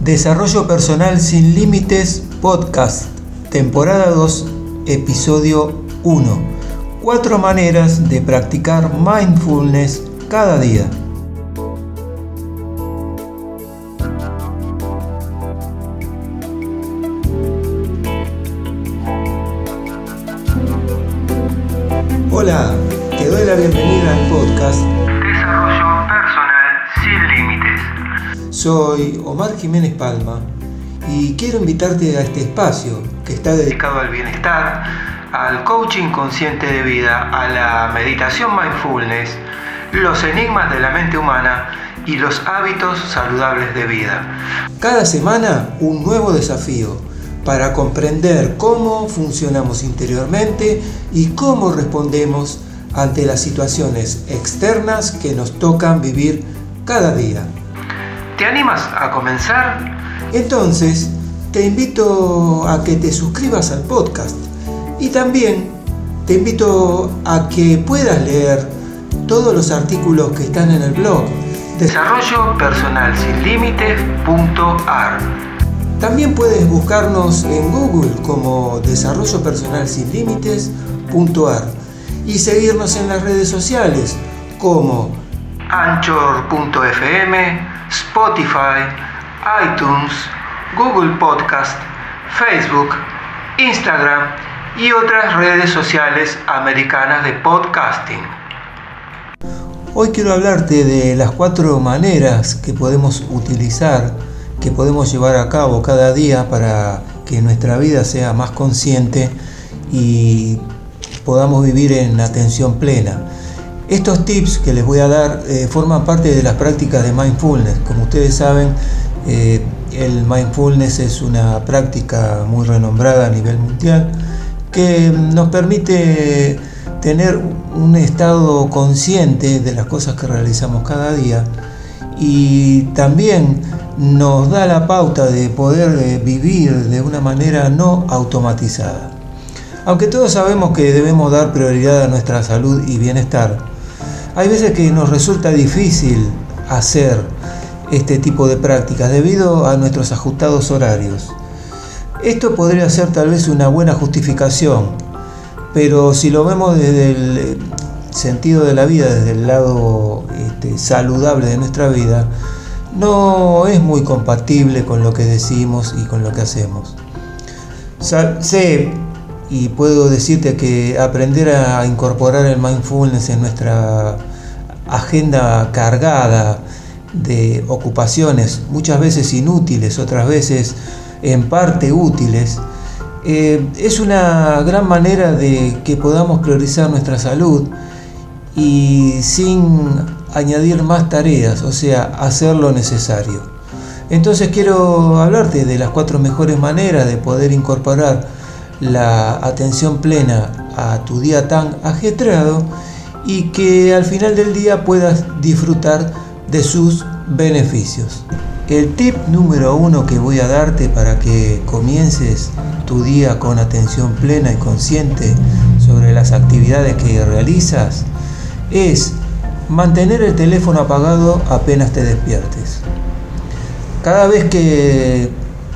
Desarrollo Personal Sin Límites Podcast, temporada 2, episodio 1. Cuatro maneras de practicar mindfulness cada día. Jiménez Palma y quiero invitarte a este espacio que está dedicado al bienestar, al coaching consciente de vida, a la meditación mindfulness, los enigmas de la mente humana y los hábitos saludables de vida. Cada semana un nuevo desafío para comprender cómo funcionamos interiormente y cómo respondemos ante las situaciones externas que nos tocan vivir cada día. ¿Te animas a comenzar? Entonces, te invito a que te suscribas al podcast y también te invito a que puedas leer todos los artículos que están en el blog. Desarrollo personal sin límites.ar. También puedes buscarnos en Google como Desarrollo Personal Sin Límites.ar y seguirnos en las redes sociales como Anchor.fm, Spotify, iTunes, Google Podcast, Facebook, Instagram y otras redes sociales americanas de podcasting. Hoy quiero hablarte de las cuatro maneras que podemos utilizar, que podemos llevar a cabo cada día para que nuestra vida sea más consciente y podamos vivir en atención plena. Estos tips que les voy a dar eh, forman parte de las prácticas de mindfulness. Como ustedes saben, eh, el mindfulness es una práctica muy renombrada a nivel mundial que nos permite tener un estado consciente de las cosas que realizamos cada día y también nos da la pauta de poder eh, vivir de una manera no automatizada. Aunque todos sabemos que debemos dar prioridad a nuestra salud y bienestar, hay veces que nos resulta difícil hacer este tipo de prácticas debido a nuestros ajustados horarios. Esto podría ser tal vez una buena justificación, pero si lo vemos desde el sentido de la vida, desde el lado este, saludable de nuestra vida, no es muy compatible con lo que decimos y con lo que hacemos. Y puedo decirte que aprender a incorporar el mindfulness en nuestra agenda cargada de ocupaciones, muchas veces inútiles, otras veces en parte útiles, eh, es una gran manera de que podamos priorizar nuestra salud y sin añadir más tareas, o sea, hacer lo necesario. Entonces quiero hablarte de las cuatro mejores maneras de poder incorporar la atención plena a tu día tan ajetreado y que al final del día puedas disfrutar de sus beneficios. El tip número uno que voy a darte para que comiences tu día con atención plena y consciente sobre las actividades que realizas es mantener el teléfono apagado apenas te despiertes. Cada vez que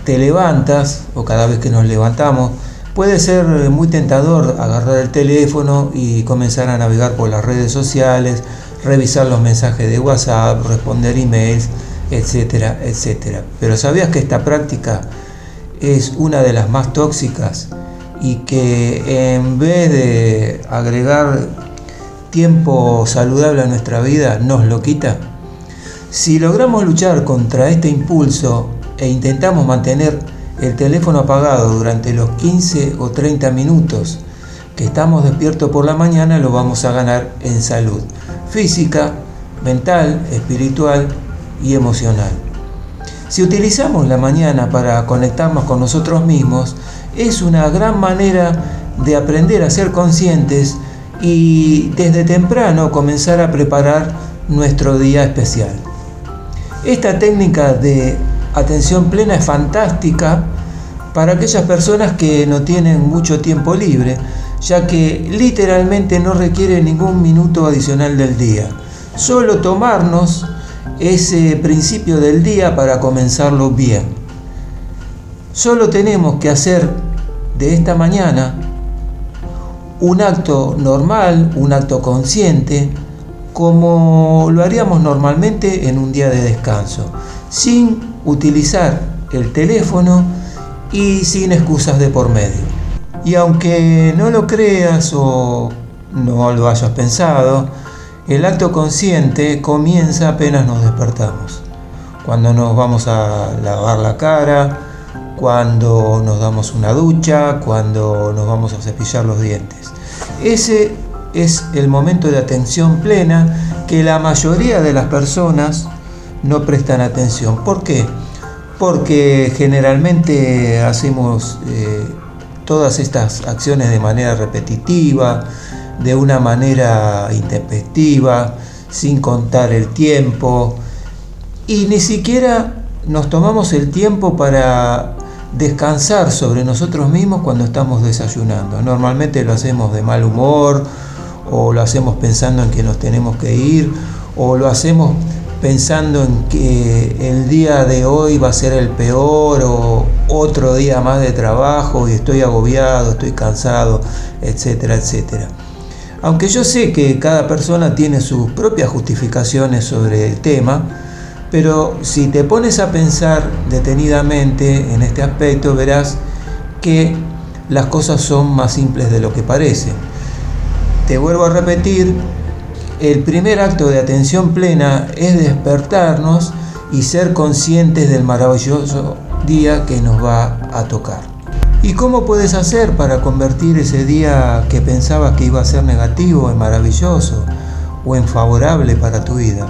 te levantas o cada vez que nos levantamos, Puede ser muy tentador agarrar el teléfono y comenzar a navegar por las redes sociales, revisar los mensajes de WhatsApp, responder emails, etcétera, etcétera. Pero ¿sabías que esta práctica es una de las más tóxicas y que en vez de agregar tiempo saludable a nuestra vida nos lo quita? Si logramos luchar contra este impulso e intentamos mantener el teléfono apagado durante los 15 o 30 minutos que estamos despiertos por la mañana lo vamos a ganar en salud física, mental, espiritual y emocional. Si utilizamos la mañana para conectarnos con nosotros mismos, es una gran manera de aprender a ser conscientes y desde temprano comenzar a preparar nuestro día especial. Esta técnica de atención plena es fantástica para aquellas personas que no tienen mucho tiempo libre, ya que literalmente no requiere ningún minuto adicional del día. Solo tomarnos ese principio del día para comenzarlo bien. Solo tenemos que hacer de esta mañana un acto normal, un acto consciente, como lo haríamos normalmente en un día de descanso, sin utilizar el teléfono y sin excusas de por medio. Y aunque no lo creas o no lo hayas pensado, el acto consciente comienza apenas nos despertamos, cuando nos vamos a lavar la cara, cuando nos damos una ducha, cuando nos vamos a cepillar los dientes. Ese es el momento de atención plena que la mayoría de las personas no prestan atención. ¿Por qué? Porque generalmente hacemos eh, todas estas acciones de manera repetitiva, de una manera intempestiva, sin contar el tiempo, y ni siquiera nos tomamos el tiempo para descansar sobre nosotros mismos cuando estamos desayunando. Normalmente lo hacemos de mal humor o lo hacemos pensando en que nos tenemos que ir o lo hacemos pensando en que el día de hoy va a ser el peor o otro día más de trabajo y estoy agobiado, estoy cansado, etcétera, etcétera. Aunque yo sé que cada persona tiene sus propias justificaciones sobre el tema, pero si te pones a pensar detenidamente en este aspecto, verás que las cosas son más simples de lo que parecen. Te vuelvo a repetir, el primer acto de atención plena es despertarnos y ser conscientes del maravilloso día que nos va a tocar. ¿Y cómo puedes hacer para convertir ese día que pensabas que iba a ser negativo en maravilloso o en favorable para tu vida?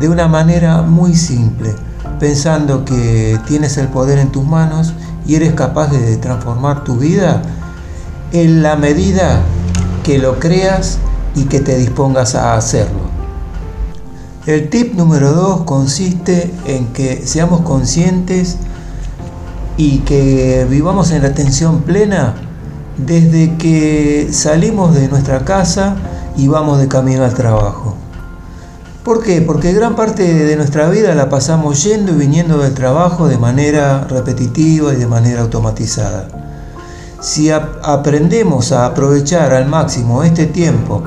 de una manera muy simple, pensando que tienes el poder en tus manos y eres capaz de transformar tu vida en la medida que lo creas y que te dispongas a hacerlo. El tip número dos consiste en que seamos conscientes y que vivamos en la atención plena desde que salimos de nuestra casa y vamos de camino al trabajo. ¿Por qué? Porque gran parte de nuestra vida la pasamos yendo y viniendo del trabajo de manera repetitiva y de manera automatizada. Si aprendemos a aprovechar al máximo este tiempo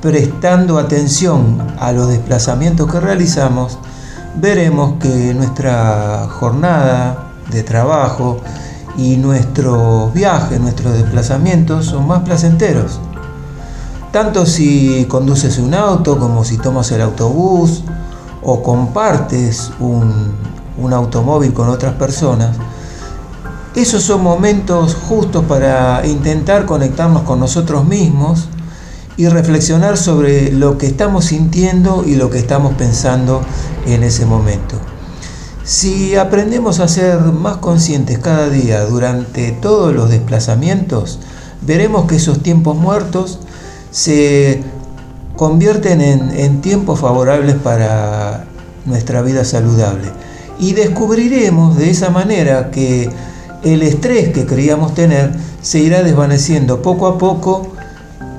prestando atención a los desplazamientos que realizamos, veremos que nuestra jornada de trabajo y nuestros viajes, nuestros desplazamientos son más placenteros. Tanto si conduces un auto como si tomas el autobús o compartes un, automóvil con otras personas, esos son momentos justos para intentar conectarnos con nosotros mismos y reflexionar sobre lo que estamos sintiendo y lo que estamos pensando en ese momento. Si aprendemos a ser más conscientes cada día durante todos los desplazamientos, veremos que esos tiempos muertos se convierten en, tiempos favorables para nuestra vida saludable. Y descubriremos de esa manera que el estrés que creíamos tener se irá desvaneciendo poco a poco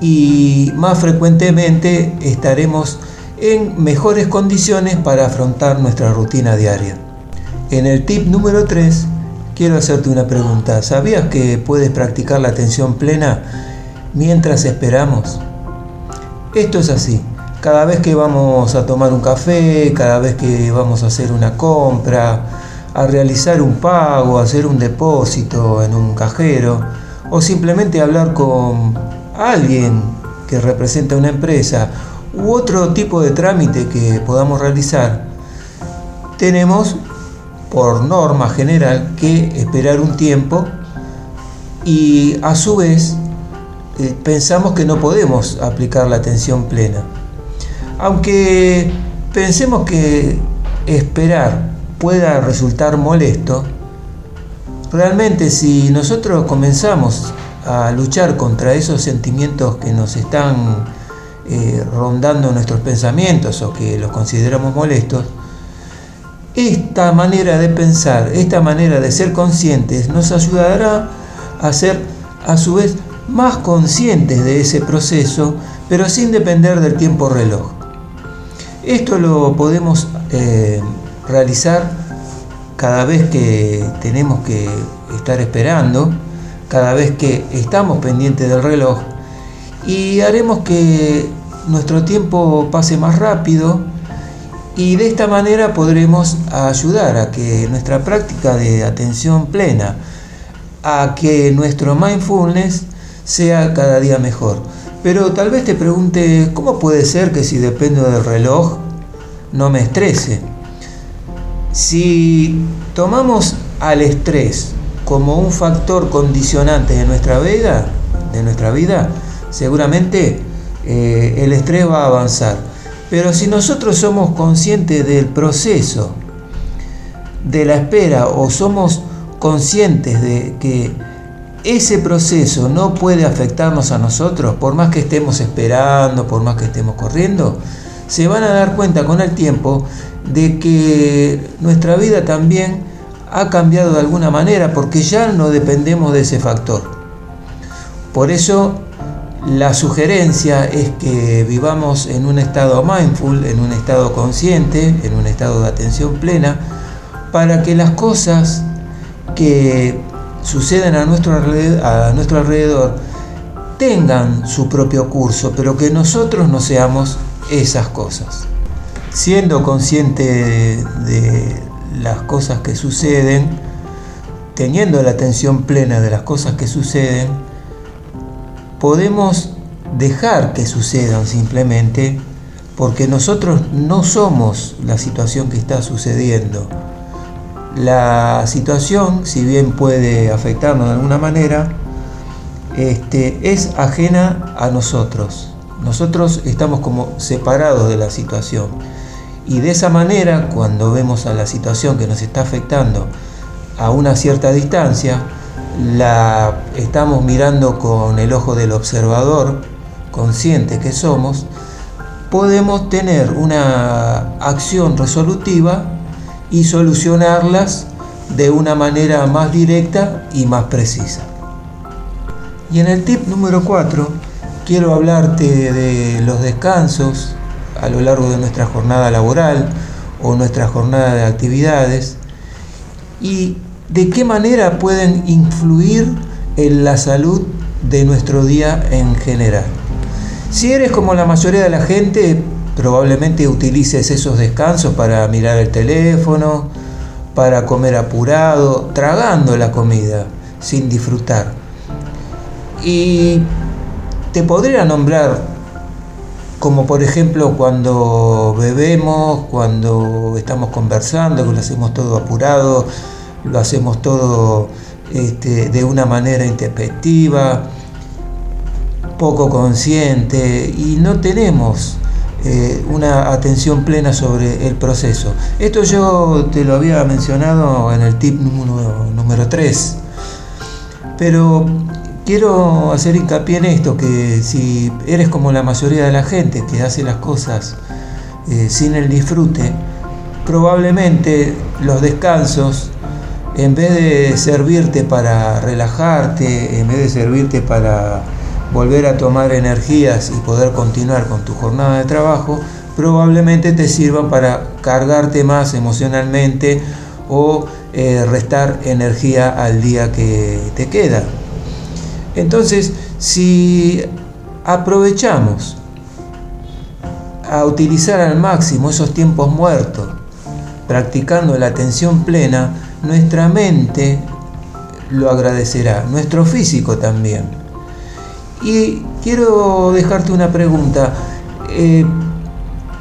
y más frecuentemente estaremos en mejores condiciones para afrontar nuestra rutina diaria. En el tip número 3 quiero hacerte una pregunta. ¿Sabías que puedes practicar la atención plena mientras esperamos. Esto es así. Cada vez que vamos a tomar un café, cada vez que vamos a hacer una compra, a realizar un pago, hacer un depósito en un cajero o simplemente hablar con alguien que representa una empresa u otro tipo de trámite que podamos realizar, tenemos por norma general que esperar un tiempo y a su vez eh, pensamos que no podemos aplicar la atención plena. Aunque pensemos que esperar pueda resultar molesto, realmente si nosotros comenzamos a luchar contra esos sentimientos que nos están eh, rondando nuestros pensamientos o que los consideramos molestos, esta manera de pensar, esta manera de ser conscientes nos ayudará a ser a su vez más conscientes de ese proceso, pero sin depender del tiempo reloj. Esto lo podemos eh, realizar cada vez que tenemos que estar esperando, cada vez que estamos pendientes del reloj y haremos que nuestro tiempo pase más rápido y de esta manera podremos ayudar a que nuestra práctica de atención plena, a que nuestro mindfulness sea cada día mejor. Pero tal vez te pregunte, ¿cómo puede ser que si dependo del reloj no me estrese? Si tomamos al estrés como un factor condicionante de nuestra vida, de nuestra vida, seguramente eh, el estrés va a avanzar. Pero si nosotros somos conscientes del proceso, de la espera, o somos conscientes de que ese proceso no puede afectarnos a nosotros, por más que estemos esperando, por más que estemos corriendo, se van a dar cuenta con el tiempo de que nuestra vida también ha cambiado de alguna manera porque ya no dependemos de ese factor. Por eso la sugerencia es que vivamos en un estado mindful, en un estado consciente, en un estado de atención plena, para que las cosas que suceden a nuestro alrededor, a nuestro alrededor tengan su propio curso, pero que nosotros no seamos esas cosas. Siendo consciente de las cosas que suceden, teniendo la atención plena de las cosas que suceden, podemos dejar que sucedan simplemente porque nosotros no somos la situación que está sucediendo. La situación, si bien puede afectarnos de alguna manera, este, es ajena a nosotros. Nosotros estamos como separados de la situación. Y de esa manera, cuando vemos a la situación que nos está afectando a una cierta distancia, la estamos mirando con el ojo del observador, consciente que somos, podemos tener una acción resolutiva y solucionarlas de una manera más directa y más precisa. Y en el tip número 4 quiero hablarte de los descansos a lo largo de nuestra jornada laboral o nuestra jornada de actividades y de qué manera pueden influir en la salud de nuestro día en general. Si eres como la mayoría de la gente, probablemente utilices esos descansos para mirar el teléfono, para comer apurado, tragando la comida, sin disfrutar. Y te podría nombrar como por ejemplo cuando bebemos, cuando estamos conversando, que lo hacemos todo apurado, lo hacemos todo este, de una manera introspectiva, poco consciente y no tenemos eh, una atención plena sobre el proceso. Esto yo te lo había mencionado en el tip número, número 3, pero quiero hacer hincapié en esto, que si eres como la mayoría de la gente que hace las cosas eh, sin el disfrute, probablemente los descansos, en vez de servirte para relajarte, en vez de servirte para volver a tomar energías y poder continuar con tu jornada de trabajo, probablemente te sirvan para cargarte más emocionalmente o eh, restar energía al día que te queda. Entonces, si aprovechamos a utilizar al máximo esos tiempos muertos, practicando la atención plena, nuestra mente lo agradecerá, nuestro físico también. Y quiero dejarte una pregunta. Eh,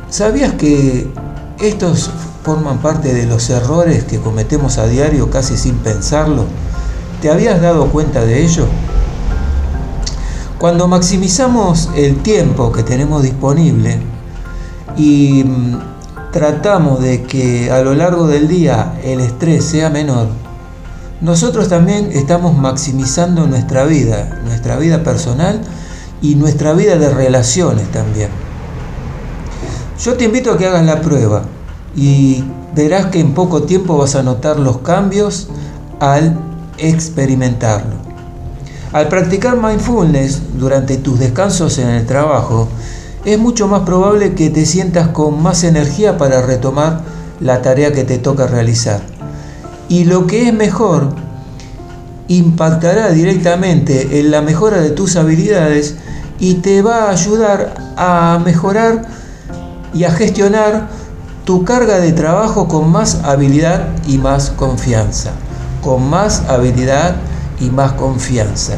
¿Sabías que estos forman parte de los errores que cometemos a diario casi sin pensarlo? ¿Te habías dado cuenta de ello? Cuando maximizamos el tiempo que tenemos disponible y mm, tratamos de que a lo largo del día el estrés sea menor, nosotros también estamos maximizando nuestra vida, nuestra vida personal y nuestra vida de relaciones también. Yo te invito a que hagas la prueba y verás que en poco tiempo vas a notar los cambios al experimentarlo. Al practicar mindfulness durante tus descansos en el trabajo, es mucho más probable que te sientas con más energía para retomar la tarea que te toca realizar. Y lo que es mejor, impactará directamente en la mejora de tus habilidades y te va a ayudar a mejorar y a gestionar tu carga de trabajo con más habilidad y más confianza. Con más habilidad y más confianza.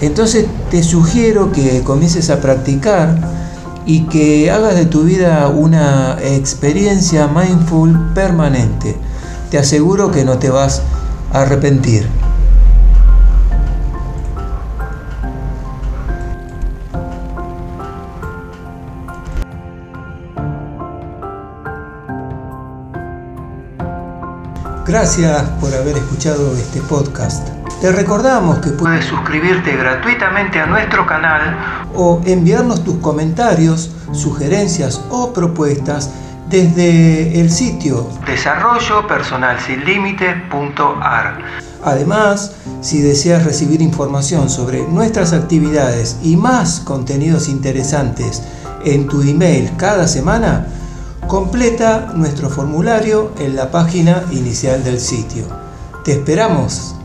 Entonces te sugiero que comiences a practicar y que hagas de tu vida una experiencia mindful permanente. Te aseguro que no te vas a arrepentir. Gracias por haber escuchado este podcast. Te recordamos que puedes suscribirte gratuitamente a nuestro canal o enviarnos tus comentarios, sugerencias o propuestas desde el sitio desarrollopersonalsinlímite.ar. Además, si deseas recibir información sobre nuestras actividades y más contenidos interesantes en tu email cada semana, Completa nuestro formulario en la página inicial del sitio. Te esperamos.